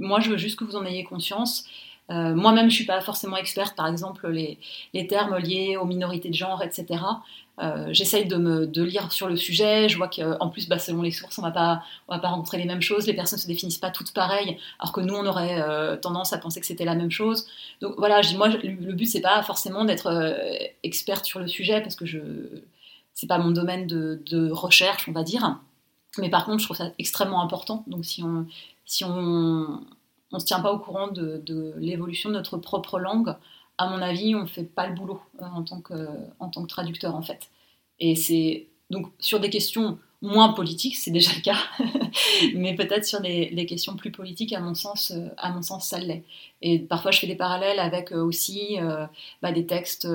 Moi, je veux juste que vous en ayez conscience. Euh, moi-même, je ne suis pas forcément experte, par exemple, les, les, termes liés aux minorités de genre, etc. Euh, j'essaye de, lire sur le sujet. Je vois qu'en plus, bah, selon les sources, on ne va pas rencontrer les mêmes choses. Les personnes ne se définissent pas toutes pareilles, alors que nous, on aurait euh, tendance à penser que c'était la même chose. Donc voilà, moi, le but, c'est pas forcément d'être experte sur le sujet, parce que je c'est pas mon domaine de, de, recherche, on va dire. Mais par contre, je trouve ça extrêmement important. Donc si on si on on se tient pas au courant de, l'évolution de notre propre langue, à mon avis, on ne fait pas le boulot euh, en, tant que, en tant que traducteur, en fait. Et c'est donc sur des questions moins politiques, c'est déjà le cas, mais peut-être sur les, questions plus politiques, à mon sens, euh, à mon sens, ça l'est. Et parfois, je fais des parallèles avec euh, aussi bah, des textes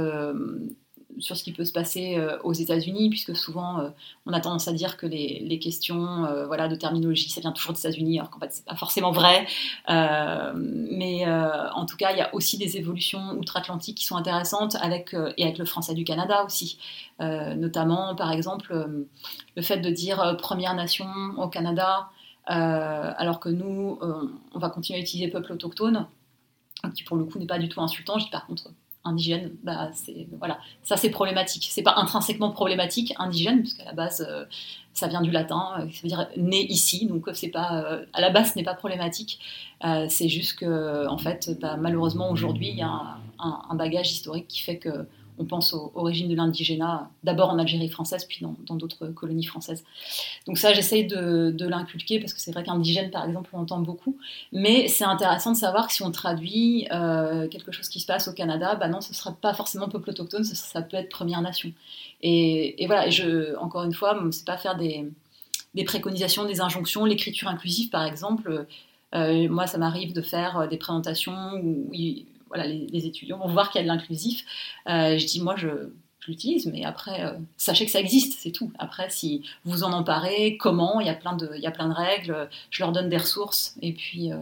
sur ce qui peut se passer euh, aux États-Unis, puisque souvent euh, on a tendance à dire que les, questions euh, voilà, de terminologie, ça vient toujours des États-Unis, alors qu'en fait c'est pas forcément vrai. mais en tout cas, il y a aussi des évolutions outre-Atlantique qui sont intéressantes, avec, et avec le français du Canada aussi. notamment, par exemple, le fait de dire Première Nation au Canada, alors que nous, on va continuer à utiliser peuple autochtone, qui pour le coup n'est pas du tout insultant. Je dis par contre indigène, bah, c'est voilà, ça c'est problématique. C'est pas intrinsèquement problématique indigène, puisqu'à la base euh, ça vient du latin, euh, ça veut dire né ici, donc c'est pas euh, à la base ce n'est pas problématique. c'est juste que en fait, bah, malheureusement aujourd'hui il y a un, bagage historique qui fait que on pense aux origines de l'indigénat, d'abord en Algérie française, puis dans d'autres colonies françaises. Donc ça, j'essaye de, l'inculquer, parce que c'est vrai qu'indigène, par exemple, on entend beaucoup, mais c'est intéressant de savoir que si on traduit euh, quelque chose qui se passe au Canada, bah non, ce ne sera pas forcément peuple autochtone, ça, peut être Première Nation. Et, voilà, je, encore une fois, c'est pas faire des, préconisations, des injonctions, l'écriture inclusive, par exemple, euh, moi, ça m'arrive de faire des présentations où voilà, les, étudiants vont voir qu'il y a de l'inclusif. Euh, je dis, moi, je, l'utilise, mais après, euh, sachez que ça existe, c'est tout. Après, si vous en emparez, comment, il y, a plein de, règles, je leur donne des ressources, et puis, euh,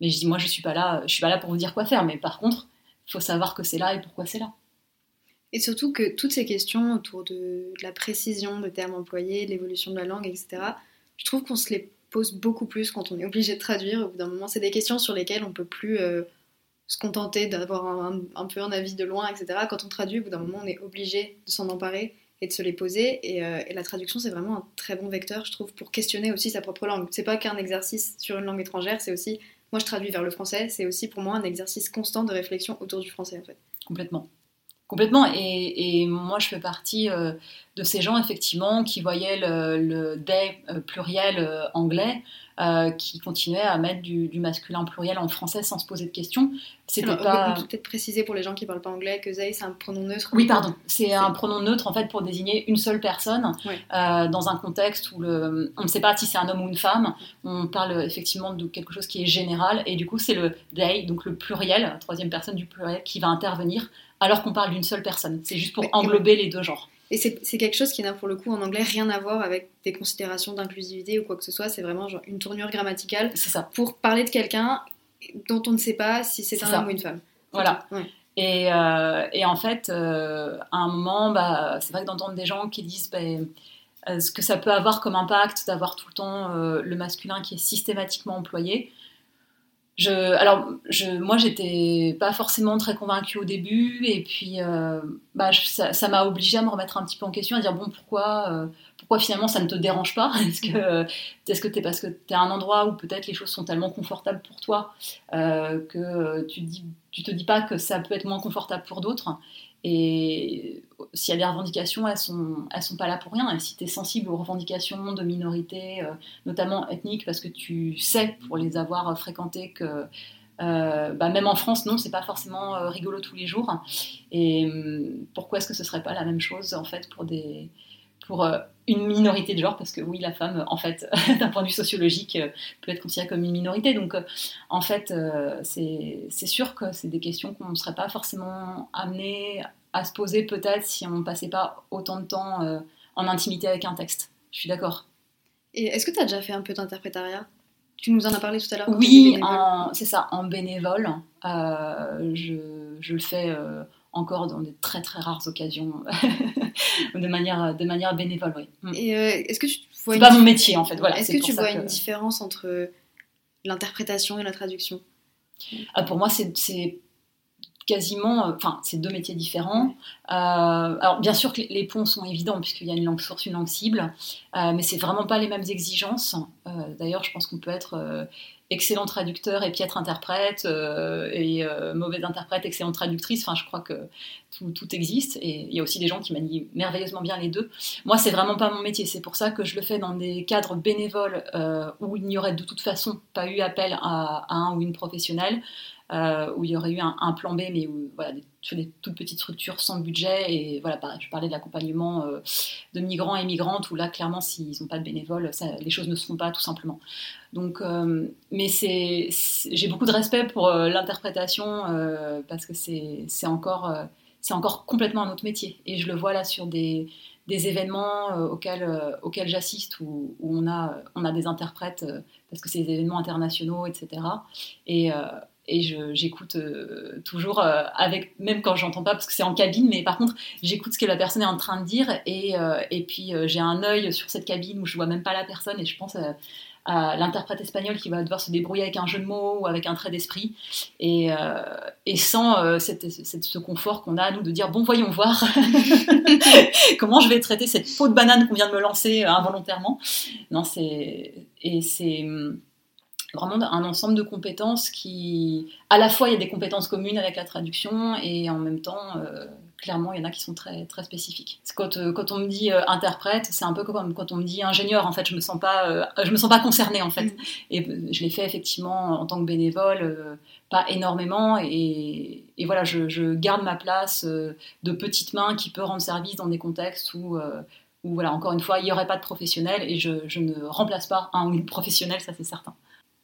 mais je dis, moi, je suis pas là, je suis pas là pour vous dire quoi faire, mais par contre, il faut savoir que c'est là et pourquoi c'est là. Et surtout que toutes ces questions autour de, la précision des termes employés, l'évolution de la langue, etc., je trouve qu'on se les pose beaucoup plus quand on est obligé de traduire. Au bout d'un moment, c'est des questions sur lesquelles on peut plus se contenter d'avoir un, peu un avis de loin, etc. Quand on traduit, au bout d'un moment, on est obligé de s'en emparer et de se les poser. Euh, et, la traduction, c'est vraiment un très bon vecteur, je trouve, pour questionner aussi sa propre langue. C'est pas qu'un exercice sur une langue étrangère, c'est aussi, moi je traduis vers le français, c'est aussi pour moi un exercice constant de réflexion autour du français, en fait. Complètement. Complètement. Et, moi, je fais partie euh, de ces gens, effectivement, qui voyaient le, le euh, pluriel anglais euh, qui continuait à mettre du, masculin pluriel en français sans se poser de questions. C'était pas. On peut peut-être préciser pour les gens qui parlent pas anglais que they c'est un pronom neutre. Oui, pardon. C'est un pronom neutre en fait pour désigner une seule personne euh, dans un contexte où le... on ne sait pas si c'est un homme ou une femme. On parle effectivement de quelque chose qui est général et du coup c'est le they, donc le pluriel, troisième personne du pluriel, qui va intervenir alors qu'on parle d'une seule personne. C'est juste pour englober les deux genres. Et c'est quelque chose qui n'a pour le coup en anglais rien à voir avec des considérations d'inclusivité ou quoi que ce soit. C'est vraiment genre une tournure grammaticale ça. pour parler de quelqu'un dont on ne sait pas si c'est un homme ou une femme. Voilà. Et, euh, et, en fait, euh, à un moment, bah, c'est vrai que d'entendre des gens qui disent bah, euh, ce que ça peut avoir comme impact d'avoir tout le temps le masculin qui est systématiquement employé, alors, je, moi, j'étais pas forcément très convaincue au début, et puis euh, bah, ça m'a obligée à me remettre un petit peu en question, à dire bon, pourquoi, euh, pourquoi finalement ça ne te dérange pas? Est-ce que est-ce que t'es parce que tu es à un endroit où peut-être les choses sont tellement confortables pour toi euh, que tu, tu te dis pas que ça peut être moins confortable pour d'autres? Et s'il y a des revendications, elles elles sont pas là pour rien. Et si tu es sensible aux revendications de minorités, euh, notamment ethniques, parce que tu sais, pour les avoir fréquentées, que euh, bah, même en France, non, c'est pas forcément euh, rigolo tous les jours. Et hum, pourquoi est-ce que ce serait pas la même chose, en fait, pour des pour une minorité de genre, parce que oui, la femme, en fait, d'un point de vue sociologique, peut être considérée comme une minorité. Donc, en fait, c'est sûr que c'est des questions qu'on ne serait pas forcément amené à se poser peut-être si on ne passait pas autant de temps euh, en intimité avec un texte. Je suis d'accord. Et est-ce que tu as déjà fait un peu d'interprétariat? Tu nous en as parlé tout à l'heure. Oui, c'est ça, en bénévole. Euh, je, je, le fais euh, encore dans de très très rares occasions, de, manière, de manière bénévole, oui. Mm. Et est-ce que tu vois C'est pas mon métier en fait. Voilà, est-ce que tu vois une différence entre l'interprétation et la traduction? Pour moi, c'est quasiment, euh, enfin, c'est deux métiers différents. Euh, alors, bien sûr que les ponts sont évidents puisqu'il y a une langue source, une langue cible, euh, mais c'est vraiment pas les mêmes exigences. D'ailleurs, je pense qu'on peut être excellent traducteur et piètre interprète, et mauvais interprète, excellente traductrice. Enfin, je crois que tout, existe, et il y a aussi des gens qui manient merveilleusement bien les deux. Moi, c'est vraiment pas mon métier. C'est pour ça que je le fais dans des cadres bénévoles où il n'y aurait de toute façon pas eu appel à un ou une professionnelle. Euh, où il y aurait eu un, plan B, mais où, voilà, des, sur des toutes petites structures sans budget. Et voilà, je parlais de l'accompagnement euh, de migrants et migrantes, où là, clairement, s'ils n'ont pas de bénévoles, les choses ne se font pas, tout simplement. Donc, euh, mais c'est, j'ai beaucoup de respect pour l'interprétation, parce que c'est, c'est encore, c'est encore complètement un autre métier. Et je le vois là sur des, des événements auxquels, auxquels j'assiste où, où, on, a, on a des interprètes parce que c'est des événements internationaux, etc. Et, et j'écoute euh, toujours euh, avec même quand j'entends pas parce que c'est en cabine mais par contre j'écoute ce que la personne est en train de dire et, euh, et puis j'ai un œil sur cette cabine où je vois même pas la personne et je pense à, l'interprète espagnol qui va devoir se débrouiller avec un jeu de mots ou avec un trait d'esprit et, et, sans cette, ce confort qu'on a nous de dire bon voyons voir comment je vais traiter cette peau de banane qu'on vient de me lancer involontairement. Non c'est et c'est vraiment un ensemble de compétences qui, à la fois, il y a des compétences communes avec la traduction et en même temps, euh, clairement, il y en a qui sont très, très spécifiques. Quand, euh, quand on me dit euh, interprète, c'est un peu comme quand on me dit ingénieur. En fait, je me sens pas, je me sens pas concernée en fait. Mm. Et je l'ai fait effectivement en tant que bénévole, pas énormément. Et, et voilà, je, je, garde ma place de petite main qui peut rendre service dans des contextes où où voilà, encore une fois, il n'y aurait pas de professionnel et je, je ne remplace pas un ou une professionnelle, ça c'est certain.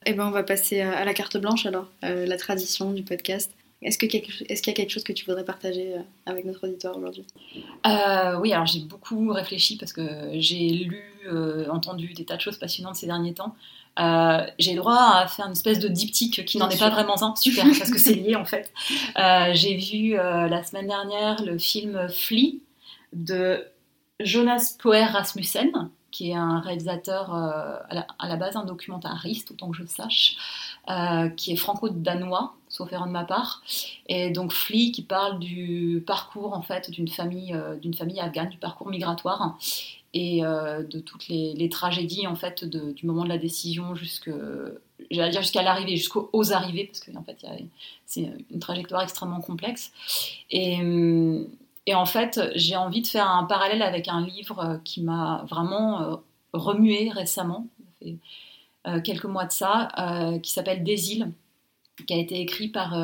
Eh ben, on va passer à la carte blanche alors, euh, la tradition du podcast. Est-ce qu'il est y a quelque chose que tu voudrais partager euh, avec notre auditoire aujourd'hui? Euh, Oui, alors j'ai beaucoup réfléchi parce que j'ai lu, entendu des tas de choses passionnantes ces derniers temps. j'ai le droit à faire une espèce de diptyque qui n'en est pas vraiment un, super, parce que c'est lié en fait. j'ai vu la semaine dernière le film Flea de Jonas Poer Rasmussen, qui est un réalisateur euh, à, la, base un documentariste, autant que je sache, euh, qui est franco-danois, sauf erreur de ma part, et donc Flea qui parle du parcours en fait d'une famille, euh, d'une famille afghane, du parcours migratoire et de toutes les, tragédies en fait du moment de la décision jusqu'à dire jusqu'à l'arrivée, jusqu'aux arrivées, parce que en fait c'est une trajectoire extrêmement complexe. Et hum, et en fait, j'ai envie de faire un parallèle avec un livre euh, qui m'a vraiment euh, remué récemment, euh, quelques mois de ça, qui s'appelle Des îles, qui a été écrit par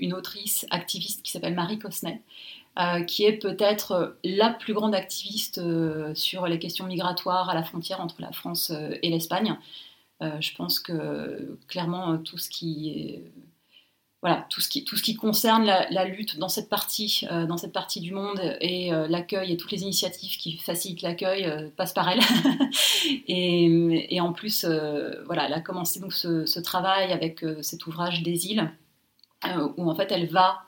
une autrice activiste qui s'appelle Marie Cosnet. qui est peut-être la plus grande activiste sur les questions migratoires à la frontière entre la France et l'Espagne. je pense que clairement tout ce qui est voilà, tout ce qui, tout ce qui concerne la, lutte dans cette partie, euh, dans cette partie du monde et euh, l'accueil et toutes les initiatives qui facilitent l'accueil euh, passent par elle. et, et, en plus, voilà, elle a commencé donc ce, ce travail avec cet ouvrage des îles, où en fait elle va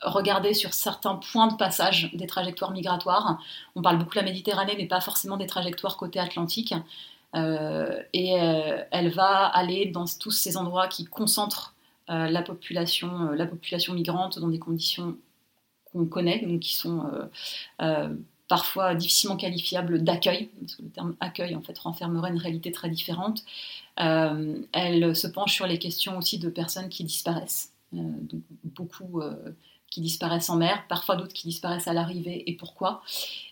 regarder sur certains points de passage des trajectoires migratoires. On parle beaucoup de la Méditerranée, mais pas forcément des trajectoires côté Atlantique. et elle va aller dans tous ces endroits qui concentrent la, population, la population migrante dans des conditions qu'on connaît, donc qui sont parfois difficilement qualifiables d'accueil, parce que le terme accueil en fait renfermerait une réalité très différente. Euh, elle se penche sur les questions aussi de personnes qui disparaissent, euh, beaucoup euh, qui disparaissent en mer, parfois d'autres qui disparaissent à l'arrivée, et pourquoi.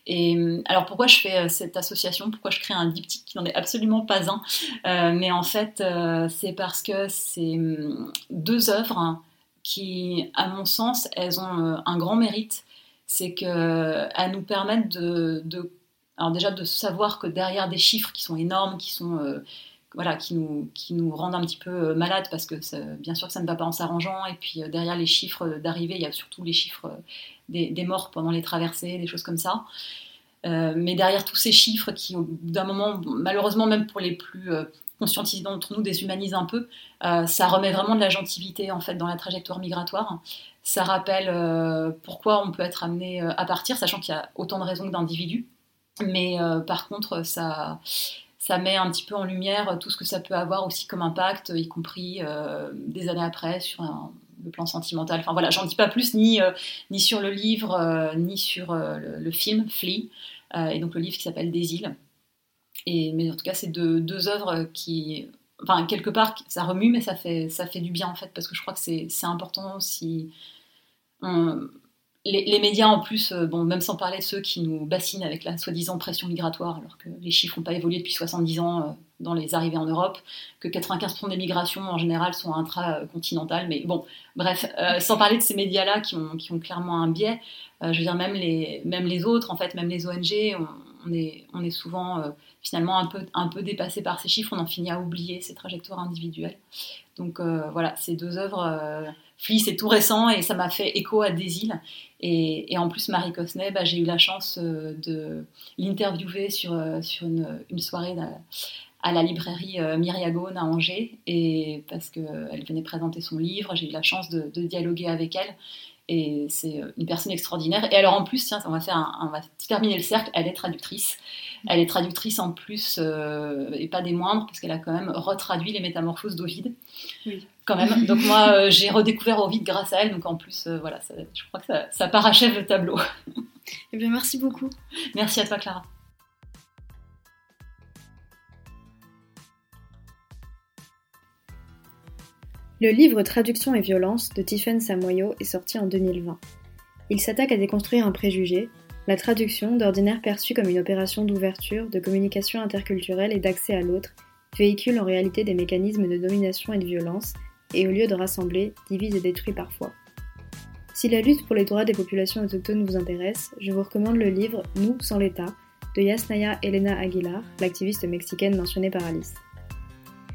Et alors pourquoi je fais cette association, pourquoi je crée un diptyque qui n'en est absolument pas un, mais en fait c'est parce que c'est hum, deux œuvres qui, à mon sens, elles ont un grand mérite. C'est qu'elles nous permettent de, alors déjà de savoir que derrière des chiffres qui sont énormes, qui sont euh, voilà, qui nous, qui nous rendent un petit peu euh, malades parce que bien sûr que ça ne va pas en s'arrangeant. Et puis euh, derrière les chiffres d'arrivée, il y a surtout les chiffres des, morts pendant les traversées, des choses comme ça. mais derrière tous ces chiffres qui, d'un moment, malheureusement même pour les plus conscientisés d'entre nous, déshumanisent un peu, ça remet vraiment de la gentilité en fait dans la trajectoire migratoire. Ça rappelle euh, pourquoi on peut être amené euh, à partir, sachant qu'il y a autant de raisons que d'individus. Mais euh, par contre, ça, ça met un petit peu en lumière tout ce que ça peut avoir aussi comme impact, y compris des années après sur le plan sentimental. Enfin voilà, j'en dis pas plus ni, ni sur le livre, ni sur le, film Flea, et donc le livre qui s'appelle Des îles. Et, mais en tout cas, c'est deux, œuvres qui enfin quelque part ça remue mais ça fait ça fait du bien en fait parce que je crois que c'est important si les, médias en plus, euh, bon, même sans parler de ceux qui nous bassinent avec la soi-disant pression migratoire, alors que les chiffres n'ont pas évolué depuis 70 ans euh, dans les arrivées en Europe, que 95% des migrations en général sont intracontinentales, mais bon, bref, euh, sans parler de ces médias-là qui ont, clairement un biais, je veux dire, même les, autres, en fait, même les ONG, on, est, on est souvent finalement un peu, un peu dépassé par ces chiffres, on en finit à oublier ces trajectoires individuelles. Donc voilà, ces deux œuvres Flea, c'est tout récent et ça m'a fait écho à des îles. Et, en plus, Marie Cosnet, bah, j'ai eu la chance euh, de l'interviewer sur, euh, sur une, soirée à la librairie euh, Myriagone à Angers. Et parce qu'elle venait présenter son livre, j'ai eu la chance de, dialoguer avec elle. Et c'est une personne extraordinaire. Et alors en plus, tiens, on va, faire on va terminer le cercle, elle est traductrice. Elle est traductrice en plus, et pas des moindres, parce qu'elle a quand même retraduit les métamorphoses d'Ovide. Oui quand même. Donc moi, euh, j'ai redécouvert Ovid grâce à elle. Donc en plus, euh, voilà, je crois que ça, ça parachève le tableau. Eh bien, merci beaucoup. Merci à toi, Clara. Le livre Traduction et violence de Tiffaine Samoyo est sorti en 2020. Il s'attaque à déconstruire un préjugé, la traduction, d'ordinaire perçue comme une opération d'ouverture, de communication interculturelle et d'accès à l'autre, véhicule en réalité des mécanismes de domination et de violence et au lieu de rassembler, divise et détruit parfois. Si la lutte pour les droits des populations autochtones vous intéresse, je vous recommande le livre Nous sans l'État de Yasnaya Elena Aguilar, l'activiste mexicaine mentionnée par Alice.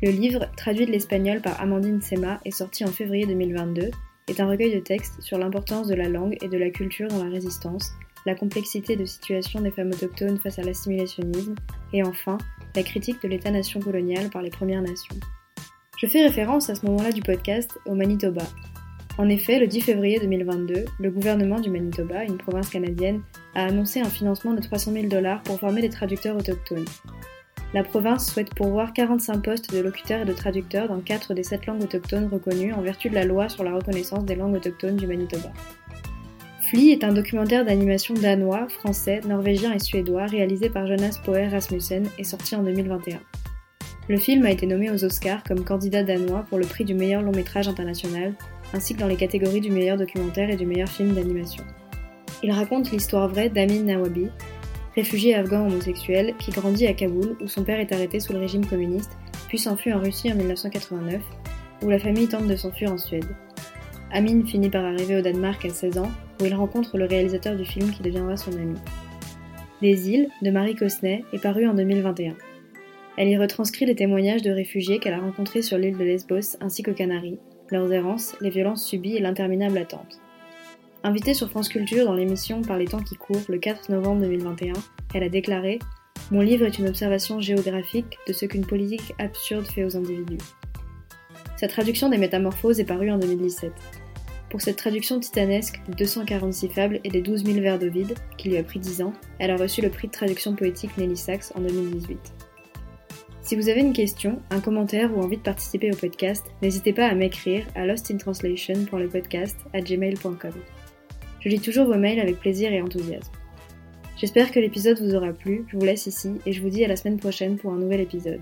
Le livre, traduit de l'espagnol par Amandine Sema et sorti en février 2022, est un recueil de textes sur l'importance de la langue et de la culture dans la résistance, la complexité de situation des femmes autochtones face à l'assimilationnisme, et enfin, la critique de l'État-nation colonial par les Premières Nations. Je fais référence à ce moment-là du podcast au Manitoba. En effet, le 10 février 2022, le gouvernement du Manitoba, une province canadienne, a annoncé un financement de 300 000 dollars pour former des traducteurs autochtones. La province souhaite pourvoir 45 postes de locuteurs et de traducteurs dans 4 des 7 langues autochtones reconnues en vertu de la loi sur la reconnaissance des langues autochtones du Manitoba. Flea est un documentaire d'animation danois, français, norvégien et suédois réalisé par Jonas Poer Rasmussen et sorti en 2021. Le film a été nommé aux Oscars comme candidat danois pour le prix du meilleur long métrage international, ainsi que dans les catégories du meilleur documentaire et du meilleur film d'animation. Il raconte l'histoire vraie d'Amin Nawabi, réfugié afghan homosexuel qui grandit à Kaboul où son père est arrêté sous le régime communiste, puis s'enfuit en Russie en 1989, où la famille tente de s'enfuir en Suède. Amin finit par arriver au Danemark à 16 ans, où il rencontre le réalisateur du film qui deviendra son ami. Des îles, de Marie Cosnet, est paru en 2021. Elle y retranscrit les témoignages de réfugiés qu'elle a rencontrés sur l'île de Lesbos ainsi qu'aux Canaries, leurs errances, les violences subies et l'interminable attente. Invitée sur France Culture dans l'émission Par les temps qui courent le 4 novembre 2021, elle a déclaré Mon livre est une observation géographique de ce qu'une politique absurde fait aux individus. Sa traduction des Métamorphoses est parue en 2017. Pour cette traduction titanesque de 246 fables et des 12 000 vers de vide, qui lui a pris 10 ans, elle a reçu le prix de traduction poétique Nelly Sachs en 2018. Si vous avez une question, un commentaire ou envie de participer au podcast, n'hésitez pas à m'écrire à lostintranslation.lepodcast@gmail.com. Je lis toujours vos mails avec plaisir et enthousiasme. J'espère que l'épisode vous aura plu, je vous laisse ici et je vous dis à la semaine prochaine pour un nouvel épisode.